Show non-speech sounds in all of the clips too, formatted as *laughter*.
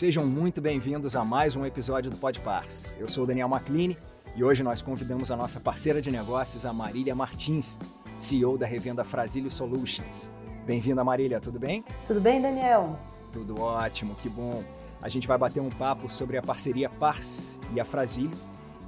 Sejam muito bem-vindos a mais um episódio do Podpars. Eu sou o Daniel Macline e hoje nós convidamos a nossa parceira de negócios, a Marília Martins, CEO da revenda Frasilio Solutions. Bem-vinda, Marília, tudo bem? Tudo bem, Daniel? Tudo ótimo, que bom. A gente vai bater um papo sobre a parceria Pars e a Frasilio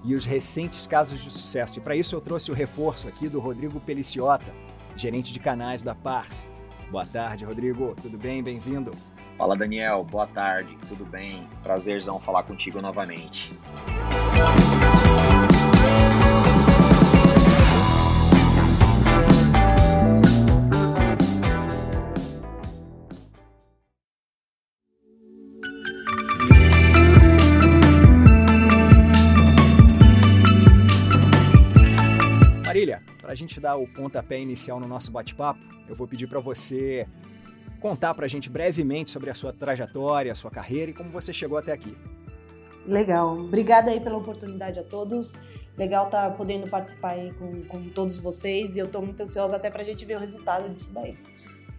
e os recentes casos de sucesso. E para isso eu trouxe o reforço aqui do Rodrigo Peliciota, gerente de canais da Pars. Boa tarde, Rodrigo. Tudo bem? Bem-vindo. Fala Daniel, boa tarde, tudo bem? Prazerzão falar contigo novamente. Marília, para a gente dar o pontapé inicial no nosso bate-papo, eu vou pedir para você contar para a gente brevemente sobre a sua trajetória, a sua carreira e como você chegou até aqui. Legal. Obrigada aí pela oportunidade a todos. Legal estar tá podendo participar aí com, com todos vocês e eu estou muito ansiosa até para a gente ver o resultado disso daí.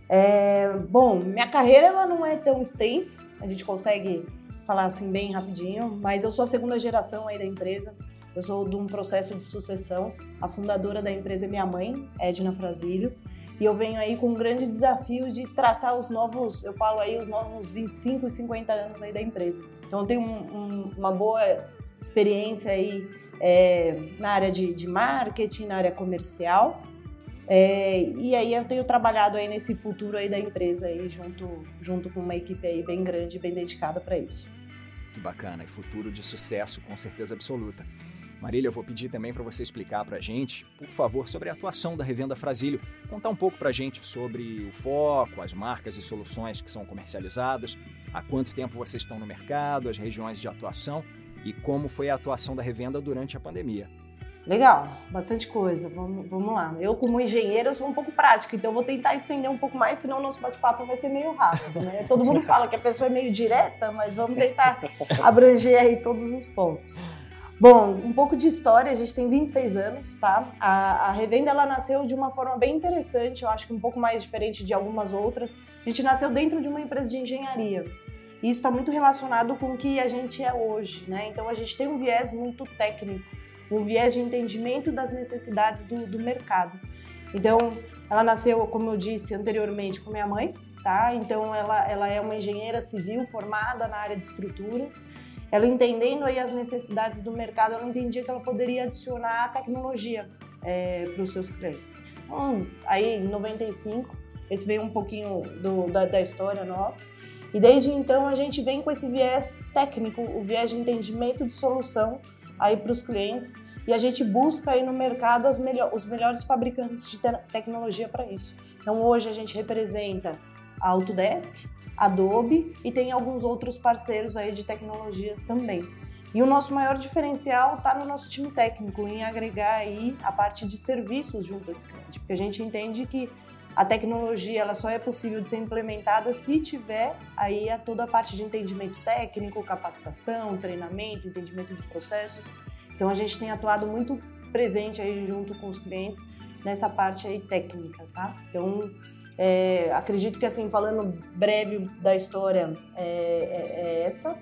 É, bom, minha carreira ela não é tão extensa, a gente consegue falar assim bem rapidinho, mas eu sou a segunda geração aí da empresa. Eu sou de um processo de sucessão. A fundadora da empresa é minha mãe, Edna Frasilho. E eu venho aí com um grande desafio de traçar os novos, eu falo aí, os novos 25 e 50 anos aí da empresa. Então eu tenho um, um, uma boa experiência aí é, na área de, de, marketing, na área comercial. É, e aí eu tenho trabalhado aí nesse futuro aí da empresa aí junto, junto com uma equipe aí bem grande, bem dedicada para isso. Que bacana, e futuro de sucesso com certeza absoluta. Marília, eu vou pedir também para você explicar para a gente, por favor, sobre a atuação da Revenda Frasílio. Contar um pouco para a gente sobre o foco, as marcas e soluções que são comercializadas, há quanto tempo vocês estão no mercado, as regiões de atuação e como foi a atuação da revenda durante a pandemia. Legal, bastante coisa. Vamos, vamos lá. Eu, como engenheiro, eu sou um pouco prática, então vou tentar estender um pouco mais, senão o nosso bate-papo vai ser meio rápido, né? Todo mundo fala que a pessoa é meio direta, mas vamos tentar *laughs* abranger aí todos os pontos. Bom, um pouco de história, a gente tem 26 anos, tá? A, a, revenda ela nasceu de uma forma bem interessante, eu acho que um pouco mais diferente de algumas outras. A gente nasceu dentro de uma empresa de engenharia. E isso está muito relacionado com o que a gente é hoje, né? Então a gente tem um viés muito técnico, um viés de entendimento das necessidades do, do mercado. Então, ela nasceu, como eu disse anteriormente, com minha mãe, tá? Então ela, ela é uma engenheira civil formada na área de estruturas ela entendendo aí as necessidades do mercado, ela entendia que ela poderia adicionar tecnologia é, para os seus clientes. Então, aí em 95, esse veio um pouquinho do, da, da história nossa, e desde então a gente vem com esse viés técnico, o viés de entendimento de solução aí para os clientes, e a gente busca aí no mercado melhor, os melhores fabricantes de te tecnologia para isso. Então hoje a gente representa a Autodesk, Adobe e tem alguns outros parceiros aí de tecnologias também. E o nosso maior diferencial está no nosso time técnico, em agregar aí a parte de serviços junto a esse cliente, porque a gente entende que a tecnologia ela só é possível de ser implementada se tiver aí a toda a parte de entendimento técnico, capacitação, treinamento, entendimento de processos. Então a gente tem atuado muito presente aí junto com os clientes nessa parte aí técnica, tá? Então é, acredito que, assim, falando breve da história, é, é, é, essa.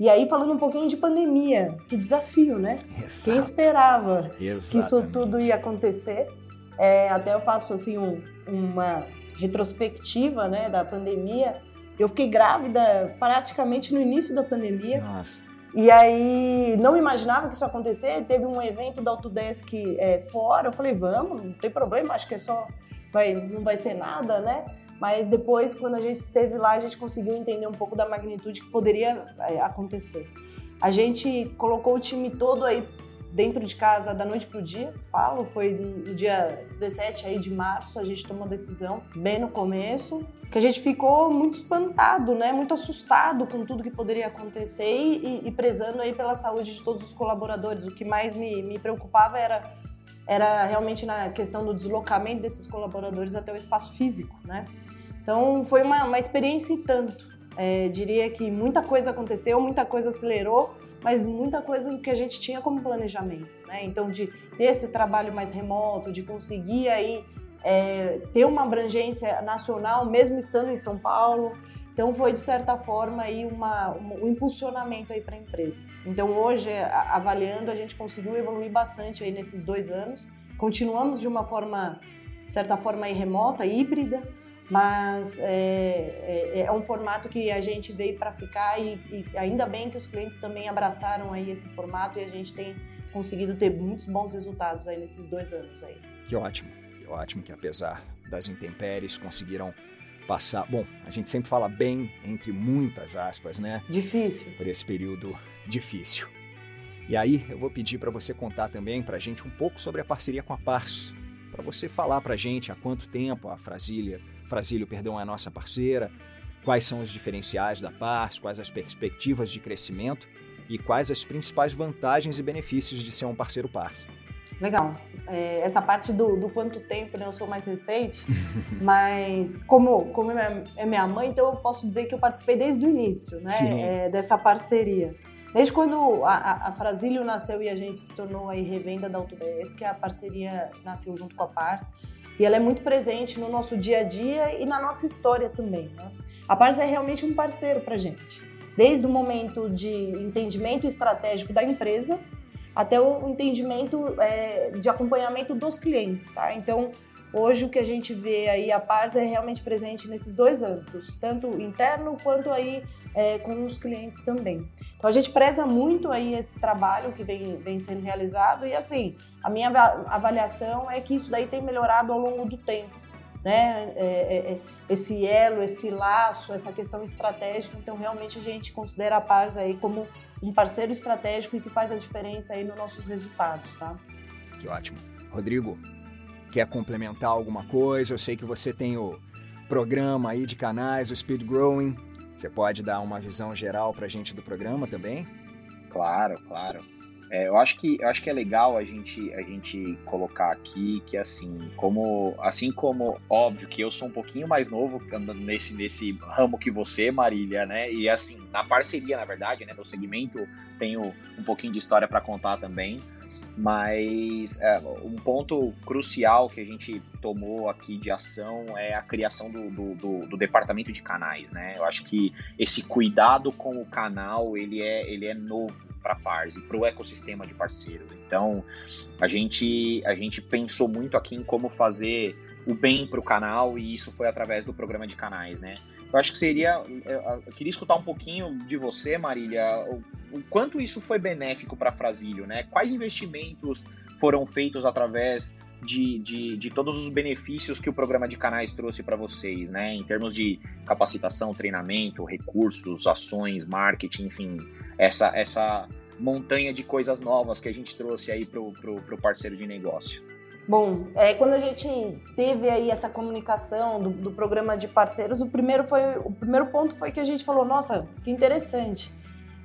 E aí, falando um pouquinho de pandemia, que desafio, né? Exato. Quem esperava Exatamente. que isso tudo ia acontecer? É, até eu faço, assim, um, uma retrospectiva, né, da pandemia. Eu fiquei grávida praticamente no início da pandemia. Nossa. E aí, não imaginava que isso ia acontecer. Teve um evento da Autodesk é, fora. Eu falei, vamos, não tem problema, acho que é só vai, não vai ser nada, né? Mas depois, quando a gente esteve lá, a gente conseguiu entender um pouco da magnitude que poderia é, acontecer. A gente colocou o time todo aí dentro de casa da noite para o dia, falo, foi no dia 17 aí de março, a gente tomou a decisão, bem no começo, que a gente ficou muito espantado, né, muito assustado com tudo que poderia acontecer e, e prezando aí pela saúde de todos os colaboradores. O que mais me, me preocupava era era realmente na questão do deslocamento desses colaboradores até o espaço físico, né? Então foi uma, uma experiência e tanto. É, diria que muita coisa aconteceu, muita coisa acelerou, mas muita coisa que a gente tinha como planejamento, né? Então de ter esse trabalho mais remoto, de conseguir aí é, ter uma abrangência nacional, mesmo estando em São Paulo, Então foi de certa forma aí uma, um impulsionamento aí para a empresa. Então hoje, avaliando, a gente conseguiu evoluir bastante aí nesses dois anos. Continuamos de uma forma, de certa forma aí remota, híbrida, mas é, é, é um formato que a gente veio para ficar e, e ainda bem que os clientes também abraçaram aí esse formato e a gente tem conseguido ter muitos bons resultados aí nesses dois anos aí. Que ótimo, que ótimo que apesar das intempéries conseguiram passar. Bom, a gente sempre fala bem, entre muitas aspas, né? Difícil. Por esse período difícil. E aí eu vou pedir para você contar também para a gente um pouco sobre a parceria com a Pars. Para você falar para a gente há quanto tempo a Frasília, Frasílio perdão, é a nossa parceira, quais são os diferenciais da Pars, quais as perspectivas de crescimento e quais as principais vantagens e benefícios de ser um parceiro Pars. Legal. É, essa parte do, do, quanto tempo, né? Eu sou mais recente, *laughs* mas como, como é minha mãe, então eu posso dizer que eu participei desde o início, né? É, dessa parceria. Desde quando a, a Frasílio nasceu e a gente se tornou aí revenda da Autobes, que a parceria nasceu junto com a Pars, e ela é muito presente no nosso dia a dia e na nossa história também, né? A Pars é realmente um parceiro para gente, desde o momento de entendimento estratégico da empresa até o entendimento é, de acompanhamento dos clientes, tá? Então, hoje o que a gente vê aí, a Pars é realmente presente nesses dois âmbitos, tanto interno quanto aí é, com os clientes também. Então, a gente preza muito aí esse trabalho que vem, vem sendo realizado e, assim, a minha avaliação é que isso daí tem melhorado ao longo do tempo, né? É, é, é esse elo, esse laço, essa questão estratégica. Então, realmente, a gente considera a Pars aí como um parceiro estratégico e que faz a diferença aí nos nossos resultados, tá? Que ótimo. Rodrigo, quer complementar alguma coisa? Eu sei que você tem o programa aí de canais, o Speed Growing. Você pode dar uma visão geral para a gente do programa também? Claro, claro. É, eu acho que eu acho que é legal a gente a gente colocar aqui que assim como assim como óbvio que eu sou um pouquinho mais novo nesse nesse ramo que você Marília né? E assim na parceria na verdade né? No segmento tenho um pouquinho de história para contar também. Mas é, um ponto crucial que a gente tomou aqui de ação é a criação do, do, do, do, departamento de canais, né? Eu acho que esse cuidado com o canal ele é, ele é novo para a Pars e para o ecossistema de parceiros. Então, a gente, a gente pensou muito aqui em como fazer o bem para o canal e isso foi através do programa de canais, né? Eu acho que seria. Eu queria escutar um pouquinho de você, Marília, o, o quanto isso foi benéfico para Frasílio, né? Quais investimentos foram feitos através de, de, de, todos os benefícios que o programa de canais trouxe para vocês, né? Em termos de capacitação, treinamento, recursos, ações, marketing, enfim, essa, essa montanha de coisas novas que a gente trouxe aí para o parceiro de negócio. Bom, é, quando a gente teve aí essa comunicação do, do, programa de parceiros, o primeiro, foi, o primeiro ponto foi que a gente falou, nossa, que interessante.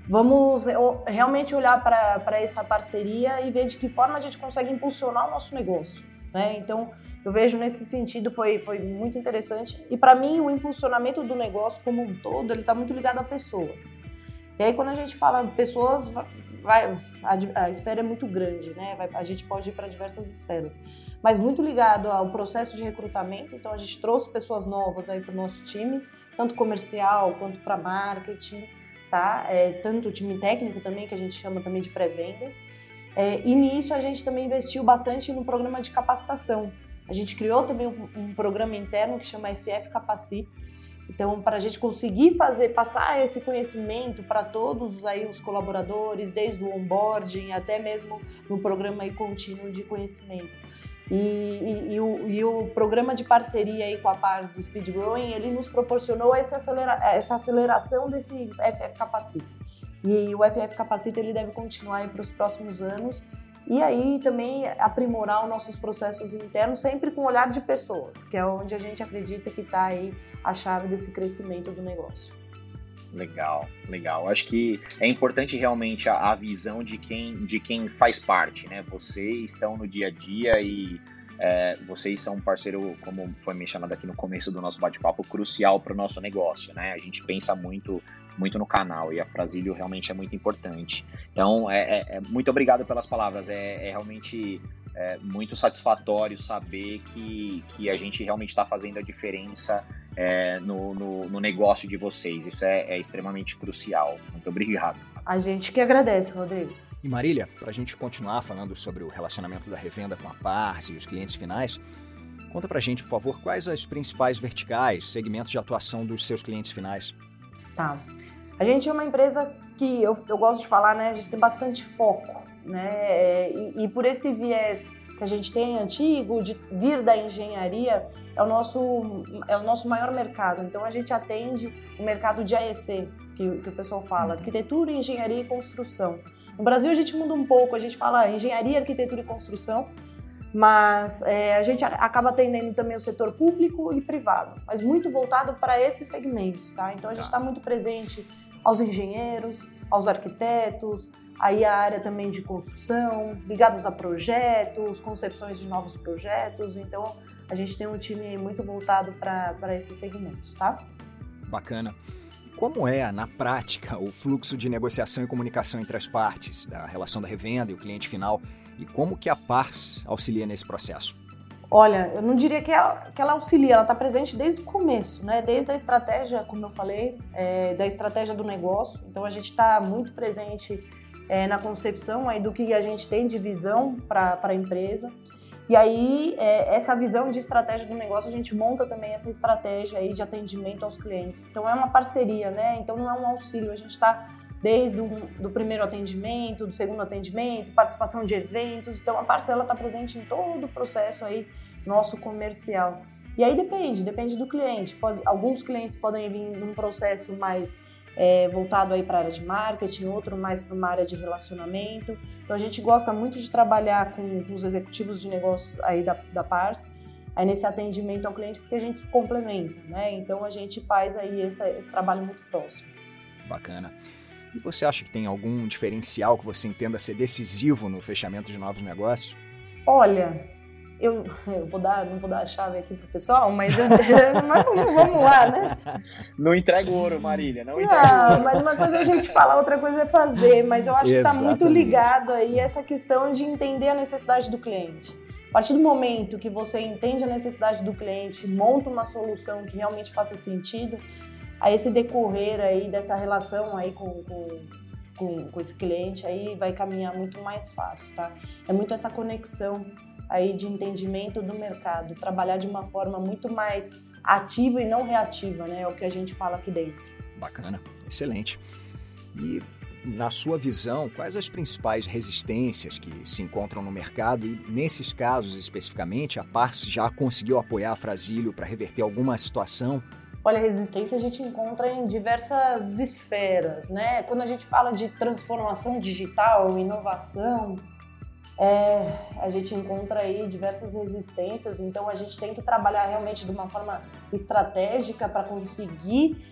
Vamos realmente olhar para essa parceria e ver de que forma a gente consegue impulsionar o nosso negócio. Né? Então, eu vejo nesse sentido, foi, foi muito interessante. E para mim, o impulsionamento do negócio como um todo, ele está muito ligado a pessoas. E aí, quando a gente fala pessoas, vai, a, a esfera é muito grande, né? Vai, a gente pode ir para diversas esferas. Mas muito ligado ao processo de recrutamento, então a gente trouxe pessoas novas aí para o nosso time, tanto comercial quanto para marketing, tá? É, tanto o time técnico também, que a gente chama também de pré-vendas. É, e nisso a gente também investiu bastante no programa de capacitação. A gente criou também um, um programa interno que chama FF Capacita, então, para a gente conseguir fazer, passar esse conhecimento para todos aí os colaboradores, desde o onboarding até mesmo no programa aí contínuo de conhecimento. E, e, e, o, e, o, programa de parceria aí com a Pars, o Speed Growing, ele nos proporcionou essa, acelera, essa aceleração desse FF Capacita. E o FF Capacita ele deve continuar para os próximos anos e aí também aprimorar os nossos processos internos, sempre com o olhar de pessoas, que é onde a gente acredita que está aí a chave desse crescimento do negócio. Legal, legal. Acho que é importante realmente a, a, visão de quem, de quem faz parte, né? Vocês estão no dia a dia e é, vocês são um parceiro, como foi mencionado aqui no começo do nosso bate-papo, crucial para o nosso negócio, né? A gente pensa muito muito no canal e a Frasílio realmente é muito importante. Então, é, é, é muito obrigado pelas palavras. É, é realmente é, muito satisfatório saber que, que a gente realmente está fazendo a diferença é, no, no, no, negócio de vocês. Isso é extremamente crucial. Muito obrigado. A gente que agradece, Rodrigo. E Marília, para a gente continuar falando sobre o relacionamento da revenda com a Pars e os clientes finais, conta para a gente, por favor, quais as principais verticais, segmentos de atuação dos seus clientes finais. Tá. A gente é uma empresa que eu, eu gosto de falar, né? A gente tem bastante foco, né? E, e por esse viés que a gente tem antigo, de vir da engenharia, é o nosso, é o nosso maior mercado. Então a gente atende o mercado de AEC, que, que o pessoal fala, uhum. arquitetura, engenharia e construção. No Brasil a gente muda um pouco, a gente fala engenharia, arquitetura e construção, mas é, a gente acaba atendendo também o setor público e privado, mas muito voltado para esses segmentos, tá? Então a gente está tá muito presente aos engenheiros, aos arquitetos, aí a área também de construção, ligados a projetos, concepções de novos projetos. Então, a gente tem um time muito voltado para esses segmentos, tá? Bacana. Como é, na prática, o fluxo de negociação e comunicação entre as partes, da relação da revenda e o cliente final, e como que a Pars auxilia nesse processo? Olha, eu não diria que ela, que ela auxilia, ela está presente desde o começo, né? Desde a estratégia, como eu falei, é, da estratégia do negócio. Então a gente está muito presente é, na concepção aí do que a gente tem de visão para a empresa. E aí, é, essa visão de estratégia do negócio, a gente monta também essa estratégia aí de atendimento aos clientes. Então, é uma parceria, né? Então, não é um auxílio, a gente está desde o do primeiro atendimento, do segundo atendimento, participação de eventos. Então, a parcela está presente em todo o processo aí nosso comercial. E aí depende, depende do cliente. Pode, alguns clientes podem vir num processo mais é, voltado aí para a área de marketing, outro mais para uma área de relacionamento. Então a gente gosta muito de trabalhar com, com os executivos de negócio aí da, da Pars, aí nesse atendimento ao cliente, porque a gente se complementa, né? Então a gente faz aí esse, esse trabalho muito próximo. Bacana. E você acha que tem algum diferencial que você entenda ser decisivo no fechamento de novos negócios? Olha, eu, eu vou dar, não vou dar a chave aqui pro pessoal, mas, *laughs* mas vamos lá, né? Não entrega o ouro, Marília, não entrega não, mas uma coisa é a gente falar, outra coisa é fazer, mas eu acho que está muito ligado aí essa questão de entender a necessidade do cliente. A partir do momento que você entende a necessidade do cliente, monta uma solução que realmente faça sentido, a esse decorrer aí dessa relação aí com, com com, com, esse cliente, aí vai caminhar muito mais fácil, tá? É muito essa conexão aí de entendimento do mercado, trabalhar de uma forma muito mais ativa e não reativa, né? É o que a gente fala aqui dentro. Bacana, excelente. E na sua visão, quais as principais resistências que se encontram no mercado e nesses casos especificamente, a Pars já conseguiu apoiar a Frasílio para reverter alguma situação? Olha, resistência a gente encontra em diversas esferas, né? Quando a gente fala de transformação digital, inovação, é, a gente encontra aí diversas resistências, então a gente tem que trabalhar realmente de uma forma estratégica para conseguir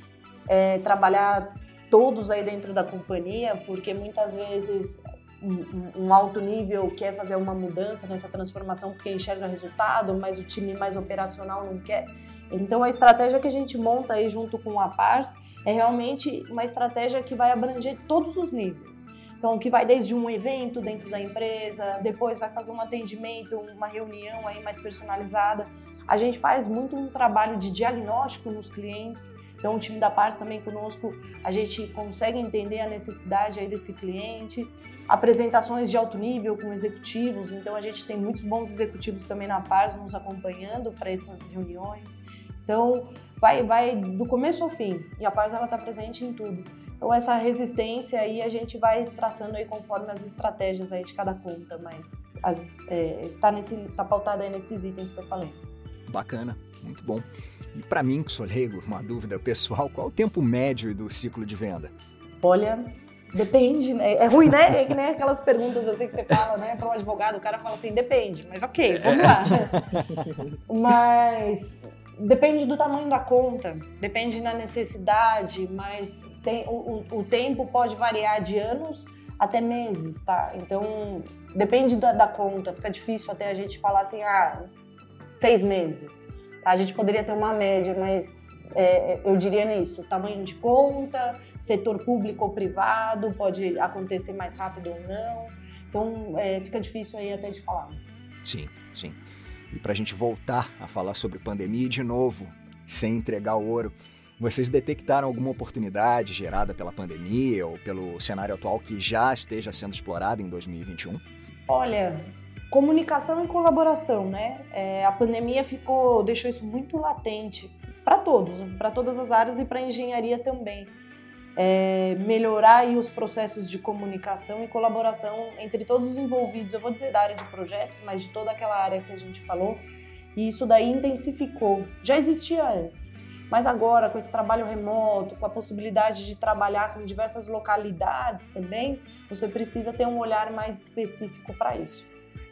é, trabalhar todos aí dentro da companhia, porque muitas vezes um, um, alto nível quer fazer uma mudança nessa transformação porque enxerga resultado, mas o time mais operacional não quer. Então a estratégia que a gente monta aí junto com a Pars é realmente uma estratégia que vai abranger todos os níveis. Então, que vai desde um evento dentro da empresa, depois vai fazer um atendimento, uma reunião aí mais personalizada. A gente faz muito um trabalho de diagnóstico nos clientes. Então, o time da Pars também conosco, a gente consegue entender a necessidade aí desse cliente. Apresentações de alto nível com executivos. Então, a gente tem muitos bons executivos também na Pars nos acompanhando para essas reuniões. Então, vai, vai do começo ao fim. E a Pars ela está presente em tudo. Então essa resistência aí a gente vai traçando aí conforme as estratégias aí de cada conta, mas está é, tá pautada aí nesses itens que eu falei. Bacana, muito bom. E para mim, que sou leigo, uma dúvida pessoal, qual o tempo médio do ciclo de venda? Olha, depende, né? É ruim, né? É que nem aquelas perguntas assim que você fala, né, para um advogado, o cara fala assim, depende, mas ok, vamos lá. *laughs* mas depende do tamanho da conta, depende da necessidade, mas tem, o, o, tempo pode variar de anos até meses, tá? Então, depende da, da, conta, fica difícil até a gente falar assim, ah, seis meses. Tá? A gente poderia ter uma média, mas é, eu diria nisso, tamanho de conta, setor público ou privado, pode acontecer mais rápido ou não. Então, é, fica difícil aí até de falar. Sim, sim. E para a gente voltar a falar sobre pandemia de novo, sem entregar o ouro. Vocês detectaram alguma oportunidade gerada pela pandemia ou pelo cenário atual que já esteja sendo explorada em 2021? Olha, comunicação e colaboração, né? É, a pandemia ficou, deixou isso muito latente para todos, para todas as áreas e para a engenharia também. É, melhorar aí os processos de comunicação e colaboração entre todos os envolvidos, eu vou dizer da área de projetos, mas de toda aquela área que a gente falou, e isso daí intensificou. Já existia antes, mas agora com esse trabalho remoto, com a possibilidade de trabalhar com diversas localidades também, você precisa ter um olhar mais específico para isso.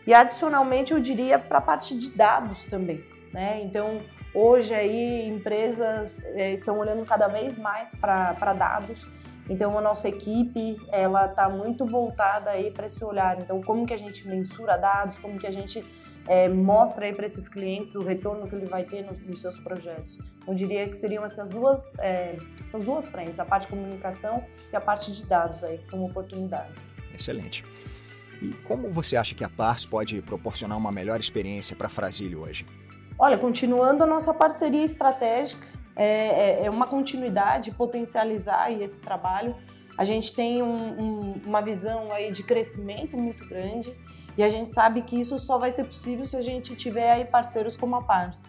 E adicionalmente eu diria para a parte de dados também, né? Então hoje aí empresas é, estão olhando cada vez mais para dados. Então a nossa equipe ela está muito voltada aí para esse olhar. Então como que a gente mensura dados, como que a gente é, mostra aí para esses clientes o retorno que ele vai ter nos, nos seus projetos. Eu diria que seriam essas duas, é, essas duas frentes, a parte de comunicação e a parte de dados aí, que são oportunidades. Excelente. E como você acha que a Pars pode proporcionar uma melhor experiência para a Frasílio hoje? Olha, continuando a nossa parceria estratégica, é, é, é uma continuidade, potencializar esse trabalho. A gente tem um, um, uma visão aí de crescimento muito grande e a gente sabe que isso só vai ser possível se a gente tiver aí parceiros como a Pars.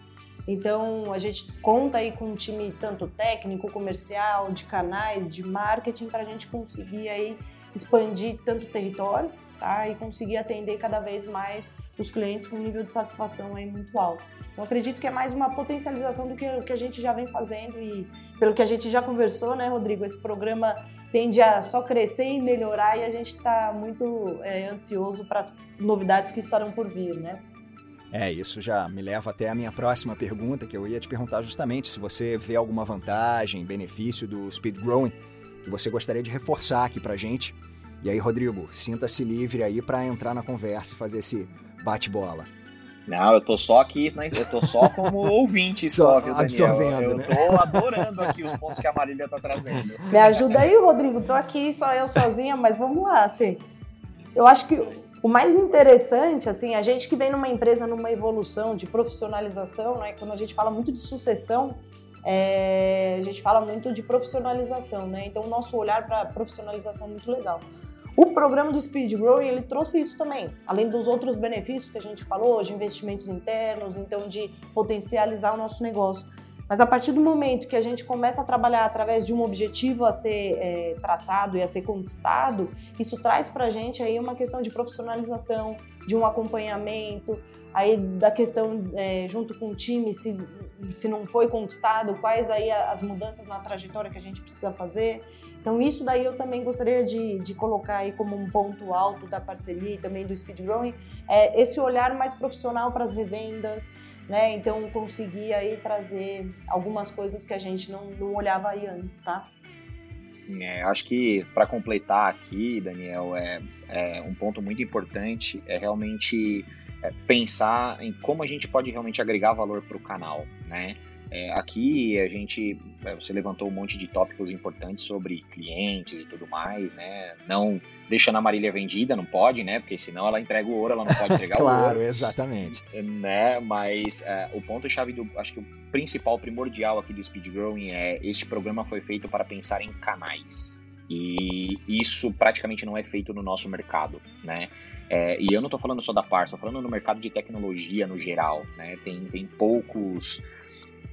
Então, a gente conta aí com um time tanto técnico, comercial, de canais, de marketing, para a gente conseguir aí expandir tanto o território tá? e conseguir atender cada vez mais os clientes com um nível de satisfação aí muito alto. Então, acredito que é mais uma potencialização do que o que a gente já vem fazendo e pelo que a gente já conversou, né, Rodrigo? Esse programa tende a só crescer e melhorar e a gente está muito é, ansioso para as novidades que estarão por vir, né? É, isso já me leva até a minha próxima pergunta, que eu ia te perguntar justamente se você vê alguma vantagem, benefício do speed growing que você gostaria de reforçar aqui para gente. E aí, Rodrigo, sinta-se livre aí para entrar na conversa e fazer esse bate-bola. Não, eu tô só aqui, né? eu tô só como *laughs* ouvinte só, viu, Daniel? Absorvendo, eu né? tô adorando aqui os pontos que a Marília tá trazendo. Me ajuda aí, Rodrigo. Tô aqui só eu sozinha, mas vamos lá, assim. Eu acho que o mais interessante, assim, a gente que vem numa empresa numa evolução de profissionalização, né? Quando a gente fala muito de sucessão, é, a gente fala muito de profissionalização, né? Então o nosso olhar para profissionalização é muito legal. O programa do Speed Growing, ele trouxe isso também, além dos outros benefícios que a gente falou, de investimentos internos, então de potencializar o nosso negócio. Mas a partir do momento que a gente começa a trabalhar através de um objetivo a ser é, traçado e a ser conquistado, isso traz para a gente aí uma questão de profissionalização, de um acompanhamento, aí da questão é, junto com o time, se, se não foi conquistado, quais aí as mudanças na trajetória que a gente precisa fazer. Então isso daí eu também gostaria de, de colocar aí como um ponto alto da parceria e também do Speed é esse olhar mais profissional para as revendas, né? Então conseguir aí trazer algumas coisas que a gente não, não olhava aí antes, tá? É, acho que para completar aqui, Daniel, é, é, um ponto muito importante é realmente é, pensar em como a gente pode realmente agregar valor para o canal, né? É, aqui a gente, é, você levantou um monte de tópicos importantes sobre clientes e tudo mais, né? Não deixando a Marília vendida, não pode, né? Porque senão ela entrega o ouro, ela não pode entregar claro, *laughs* o ouro. Claro, exatamente. Né? Mas é, o ponto-chave do, acho que o principal, primordial aqui do Speed Growing é este programa foi feito para pensar em canais. E isso praticamente não é feito no nosso mercado, né? É, e eu não estou falando só da Pars, estou falando no mercado de tecnologia no geral, né? Tem, tem poucos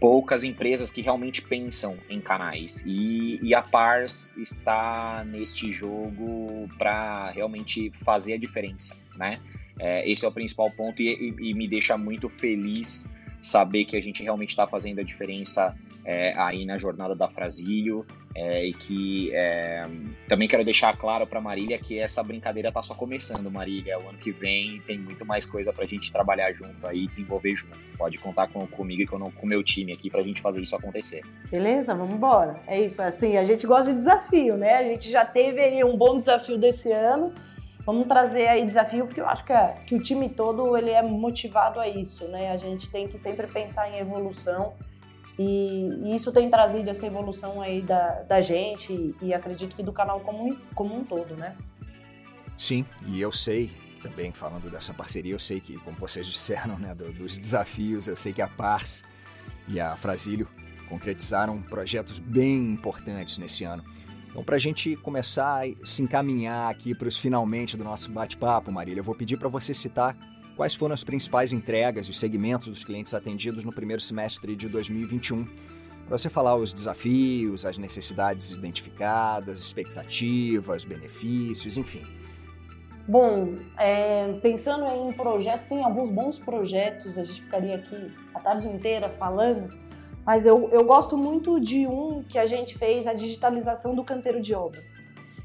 poucas empresas que realmente pensam em canais. E, e a Pars está neste jogo para realmente fazer a diferença, né? É, esse é o principal ponto e, e, e me deixa muito feliz saber que a gente realmente está fazendo a diferença é, aí na jornada da Frasílio é, e que é, também quero deixar claro para Marília que essa brincadeira está só começando, Marília. O ano que vem tem muito mais coisa para a gente trabalhar junto aí, desenvolver junto. Pode contar com, comigo e com o meu time aqui para a gente fazer isso acontecer. Beleza, vamos embora. É isso, assim, a gente gosta de desafio, né? A gente já teve aí um bom desafio desse ano. Vamos trazer aí desafio, porque eu acho que, é, que o time todo ele é motivado a isso, né? A gente tem que sempre pensar em evolução e, isso tem trazido essa evolução aí da, da gente e, e acredito que do canal como, como um todo, né? Sim, e eu sei também falando dessa parceria, eu sei que, como vocês disseram, né, dos desafios, eu sei que a Pars e a Frasílio concretizaram projetos bem importantes nesse ano. Então, para a gente começar a se encaminhar aqui para os finalmente do nosso bate-papo, Marília, eu vou pedir para você citar quais foram as principais entregas e os segmentos dos clientes atendidos no primeiro semestre de 2021. Para você falar os desafios, as necessidades identificadas, expectativas, benefícios, enfim. Bom, é, pensando em projetos, tem alguns bons projetos, a gente ficaria aqui a tarde inteira falando, mas eu, eu gosto muito de um que a gente fez, a digitalização do canteiro de obra.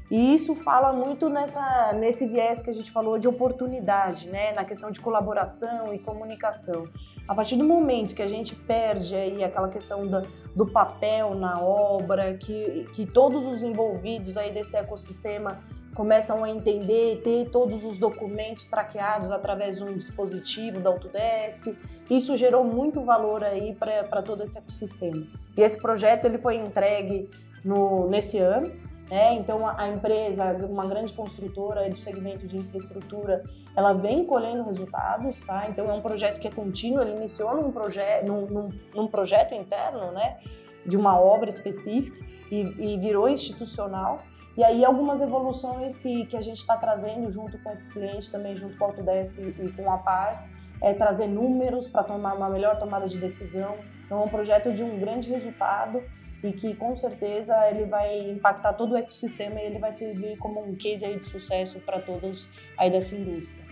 E isso fala muito nessa, nesse viés que a gente falou de oportunidade, né? na questão de colaboração e comunicação. A partir do momento que a gente perde aí aquela questão do, do papel na obra, que, que todos os envolvidos aí desse ecossistema começam a entender, ter todos os documentos traqueados através de um dispositivo da Autodesk. Isso gerou muito valor aí para todo esse ecossistema. E esse projeto ele foi entregue no, nesse ano. Né? Então a, empresa, uma grande construtora do segmento de infraestrutura, ela vem colhendo resultados, tá? Então é um projeto que é contínuo. Ele iniciou num, proje num, num, num projeto interno, né? De uma obra específica e, e virou institucional. E aí algumas evoluções que, que a gente está trazendo junto com esse cliente, também junto com a Autodesk e, e com a Pars, é trazer números para tomar uma melhor tomada de decisão. Então é um projeto de um grande resultado e que com certeza ele vai impactar todo o ecossistema e ele vai servir como um case aí de sucesso para todos aí dessa indústria.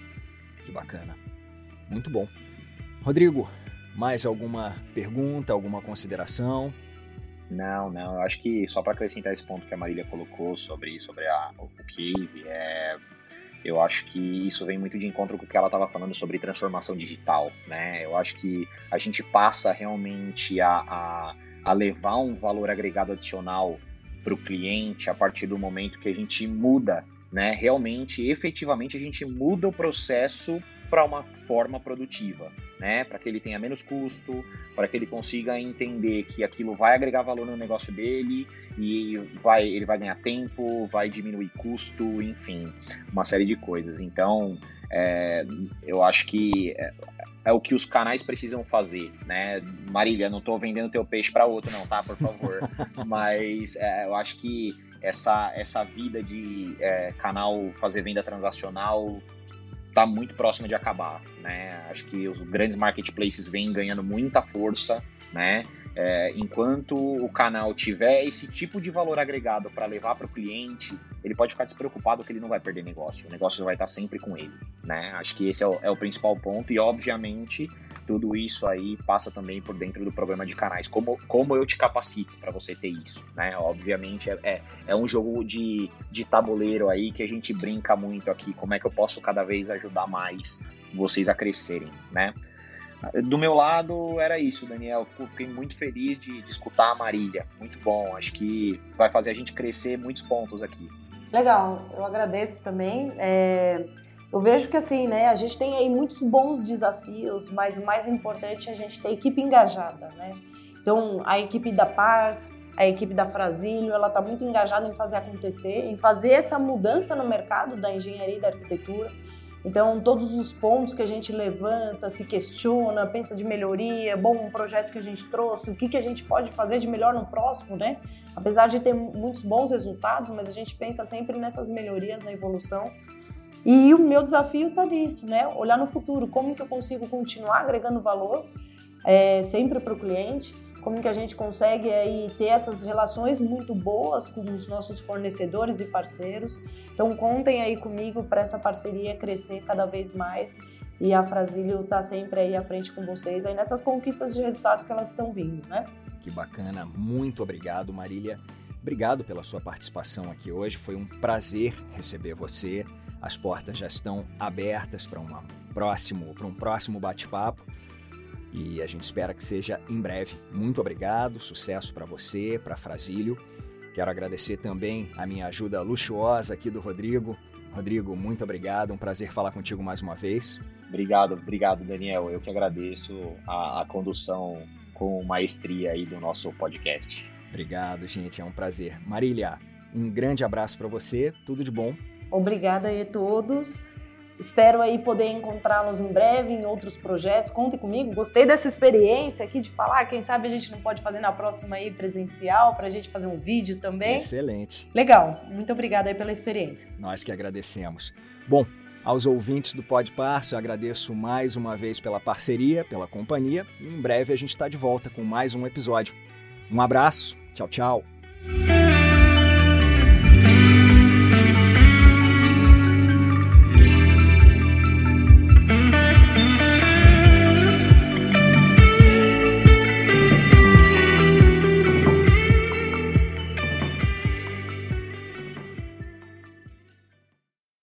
Que bacana. Muito bom. Rodrigo, mais alguma pergunta, alguma consideração? Não, não. Eu acho que só para acrescentar esse ponto que a Marília colocou sobre, sobre a, o case, é, eu acho que isso vem muito de encontro com o que ela estava falando sobre transformação digital, né? Eu acho que a gente passa realmente a, a, a levar um valor agregado adicional para o cliente a partir do momento que a gente muda, né? Realmente, efetivamente, a gente muda o processo para uma forma produtiva né? Para que ele tenha menos custo, para que ele consiga entender que aquilo vai agregar valor no negócio dele e vai, ele vai ganhar tempo, vai diminuir custo, enfim, uma série de coisas. Então, é, eu acho que é, é, o que os canais precisam fazer, né? Marília, não estou vendendo teu peixe para outro, não, tá? Por favor. *laughs* Mas é, eu acho que essa, essa vida de é, canal fazer venda transacional está muito próxima de acabar, né? Acho que os grandes marketplaces vêm ganhando muita força, né? É, enquanto o canal tiver esse tipo de valor agregado para levar para o cliente, ele pode ficar despreocupado que ele não vai perder negócio. O negócio vai estar sempre com ele, né? Acho que esse é o, é o principal ponto e, obviamente, tudo isso aí passa também por dentro do programa de canais. Como, como eu te capacito para você ter isso, né? Obviamente, é, é, é um jogo de, de tabuleiro aí que a gente brinca muito aqui. Como é que eu posso cada vez ajudar mais vocês a crescerem, né? Do meu lado, era isso, Daniel. Fiquei muito feliz de, de, escutar a Marília. Muito bom. Acho que vai fazer a gente crescer muitos pontos aqui. Legal, eu agradeço também. É, eu vejo que assim, né, a gente tem aí muitos bons desafios, mas o mais importante é a gente ter equipe engajada, né? Então, a equipe da Pars, a equipe da Frasílio, ela está muito engajada em fazer acontecer, em fazer essa mudança no mercado da engenharia e da arquitetura. Então, todos os pontos que a gente levanta, se questiona, pensa de melhoria, bom, um projeto que a gente trouxe, o que, que a gente pode fazer de melhor no próximo, né? Apesar de ter muitos bons resultados, mas a gente pensa sempre nessas melhorias na evolução. E o meu desafio está nisso, né? Olhar no futuro, como que eu consigo continuar agregando valor é, sempre para o cliente, como que a gente consegue aí ter essas relações muito boas com os nossos fornecedores e parceiros. Então contem aí comigo para essa parceria crescer cada vez mais e a Frasílio está sempre aí à frente com vocês aí nessas conquistas de resultados que elas estão vindo, né? Que bacana, muito obrigado Marília. Obrigado pela sua participação aqui hoje, foi um prazer receber você. As portas já estão abertas para um próximo, para um próximo bate-papo e a gente espera que seja em breve. Muito obrigado, sucesso para você, para Frasílio. Quero agradecer também a minha ajuda luxuosa aqui do Rodrigo. Rodrigo, muito obrigado, um prazer falar contigo mais uma vez. Obrigado, obrigado, Daniel. Eu que agradeço a, a condução com maestria aí do nosso podcast. Obrigado, gente, é um prazer. Marília, um grande abraço para você, tudo de bom. Obrigada aí a todos. Espero aí poder encontrá-los em breve em outros projetos. Contem comigo. Gostei dessa experiência aqui de falar. Quem sabe a gente não pode fazer na próxima aí presencial para a gente fazer um vídeo também. Excelente. Legal. Muito obrigada aí pela experiência. Nós que agradecemos. Bom, aos ouvintes do Pode Parça, agradeço mais uma vez pela parceria, pela companhia e em breve a gente está de volta com mais um episódio. Um abraço. Tchau, tchau.